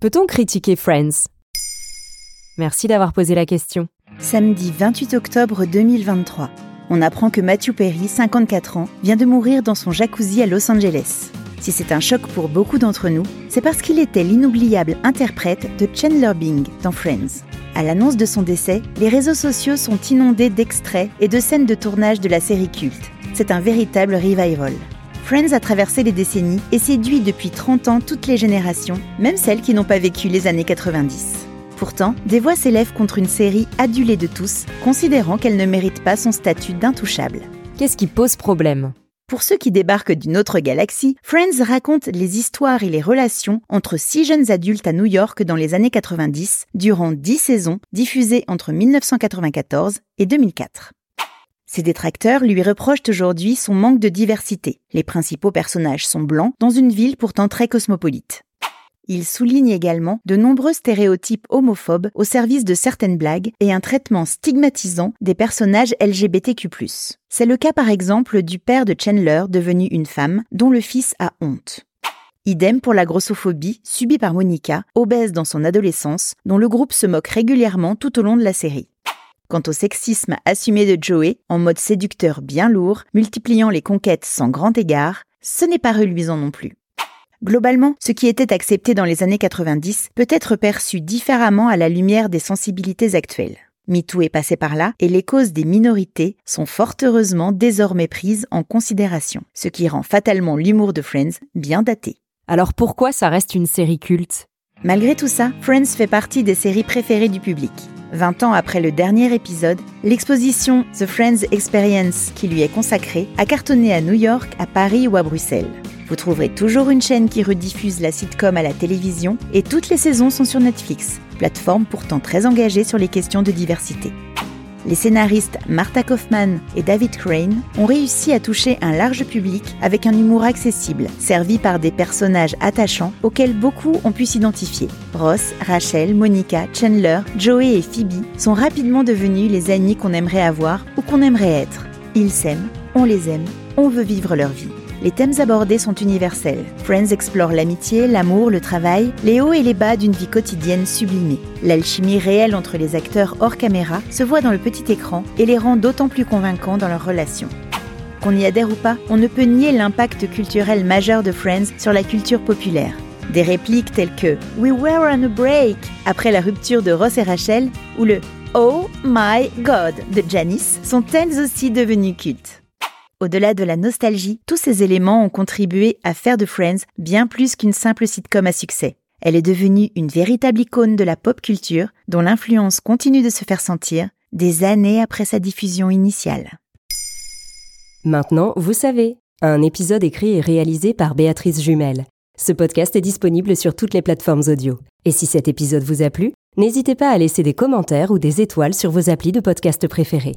Peut-on critiquer Friends? Merci d'avoir posé la question. Samedi 28 octobre 2023. On apprend que Matthew Perry, 54 ans, vient de mourir dans son jacuzzi à Los Angeles. Si c'est un choc pour beaucoup d'entre nous, c'est parce qu'il était l'inoubliable interprète de Chandler Bing dans Friends. À l'annonce de son décès, les réseaux sociaux sont inondés d'extraits et de scènes de tournage de la série culte. C'est un véritable revival. Friends a traversé les décennies et séduit depuis 30 ans toutes les générations, même celles qui n'ont pas vécu les années 90. Pourtant, des voix s'élèvent contre une série adulée de tous, considérant qu'elle ne mérite pas son statut d'intouchable. Qu'est-ce qui pose problème? Pour ceux qui débarquent d'une autre galaxie, Friends raconte les histoires et les relations entre six jeunes adultes à New York dans les années 90, durant dix saisons, diffusées entre 1994 et 2004. Ses détracteurs lui reprochent aujourd'hui son manque de diversité. Les principaux personnages sont blancs dans une ville pourtant très cosmopolite. Il souligne également de nombreux stéréotypes homophobes au service de certaines blagues et un traitement stigmatisant des personnages LGBTQ+. C'est le cas par exemple du père de Chandler devenu une femme dont le fils a honte. Idem pour la grossophobie subie par Monica, obèse dans son adolescence, dont le groupe se moque régulièrement tout au long de la série. Quant au sexisme assumé de Joey, en mode séducteur bien lourd, multipliant les conquêtes sans grand égard, ce n'est pas reluisant non plus. Globalement, ce qui était accepté dans les années 90 peut être perçu différemment à la lumière des sensibilités actuelles. MeToo est passé par là et les causes des minorités sont fort heureusement désormais prises en considération, ce qui rend fatalement l'humour de Friends bien daté. Alors pourquoi ça reste une série culte? Malgré tout ça, Friends fait partie des séries préférées du public. 20 ans après le dernier épisode, l'exposition The Friends Experience qui lui est consacrée a cartonné à New York, à Paris ou à Bruxelles. Vous trouverez toujours une chaîne qui rediffuse la sitcom à la télévision et toutes les saisons sont sur Netflix, plateforme pourtant très engagée sur les questions de diversité. Les scénaristes Martha Kaufman et David Crane ont réussi à toucher un large public avec un humour accessible, servi par des personnages attachants auxquels beaucoup ont pu s'identifier. Ross, Rachel, Monica, Chandler, Joey et Phoebe sont rapidement devenus les amis qu'on aimerait avoir ou qu'on aimerait être. Ils s'aiment, on les aime, on veut vivre leur vie. Les thèmes abordés sont universels. Friends explore l'amitié, l'amour, le travail, les hauts et les bas d'une vie quotidienne sublimée. L'alchimie réelle entre les acteurs hors caméra se voit dans le petit écran et les rend d'autant plus convaincants dans leur relation. Qu'on y adhère ou pas, on ne peut nier l'impact culturel majeur de Friends sur la culture populaire. Des répliques telles que We were on a break après la rupture de Ross et Rachel ou le Oh my God de Janice sont elles aussi devenues cultes. Au-delà de la nostalgie, tous ces éléments ont contribué à faire de Friends bien plus qu'une simple sitcom à succès. Elle est devenue une véritable icône de la pop culture dont l'influence continue de se faire sentir des années après sa diffusion initiale. Maintenant, vous savez, un épisode écrit et réalisé par Béatrice Jumel. Ce podcast est disponible sur toutes les plateformes audio. Et si cet épisode vous a plu, n'hésitez pas à laisser des commentaires ou des étoiles sur vos applis de podcast préférés.